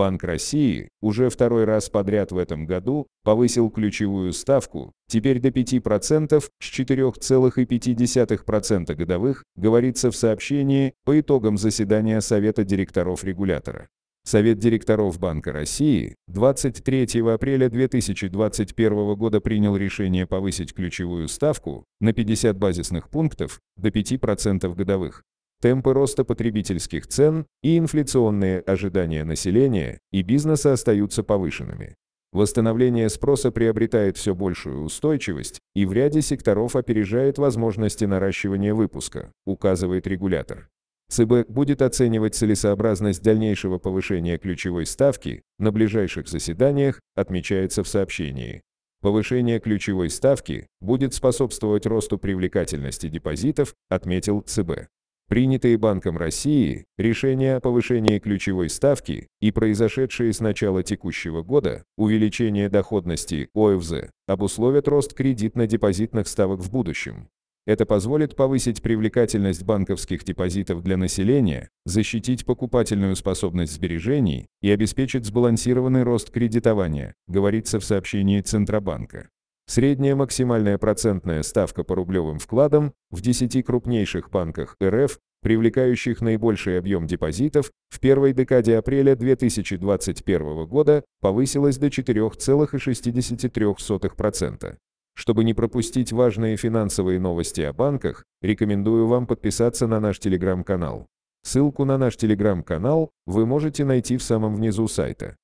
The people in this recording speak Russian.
Банк России уже второй раз подряд в этом году повысил ключевую ставку, теперь до 5% с 4,5% годовых, говорится в сообщении по итогам заседания Совета директоров регулятора. Совет директоров Банка России 23 апреля 2021 года принял решение повысить ключевую ставку на 50 базисных пунктов до 5% годовых. Темпы роста потребительских цен и инфляционные ожидания населения и бизнеса остаются повышенными. Восстановление спроса приобретает все большую устойчивость и в ряде секторов опережает возможности наращивания выпуска, указывает регулятор. ЦБ будет оценивать целесообразность дальнейшего повышения ключевой ставки на ближайших заседаниях, отмечается в сообщении. Повышение ключевой ставки будет способствовать росту привлекательности депозитов, отметил ЦБ. Принятые Банком России решения о повышении ключевой ставки и произошедшие с начала текущего года увеличение доходности ОФЗ обусловят рост кредитно-депозитных ставок в будущем. Это позволит повысить привлекательность банковских депозитов для населения, защитить покупательную способность сбережений и обеспечить сбалансированный рост кредитования, говорится в сообщении Центробанка. Средняя максимальная процентная ставка по рублевым вкладам в 10 крупнейших банках РФ, привлекающих наибольший объем депозитов, в первой декаде апреля 2021 года повысилась до 4,63%. Чтобы не пропустить важные финансовые новости о банках, рекомендую вам подписаться на наш телеграм-канал. Ссылку на наш телеграм-канал вы можете найти в самом внизу сайта.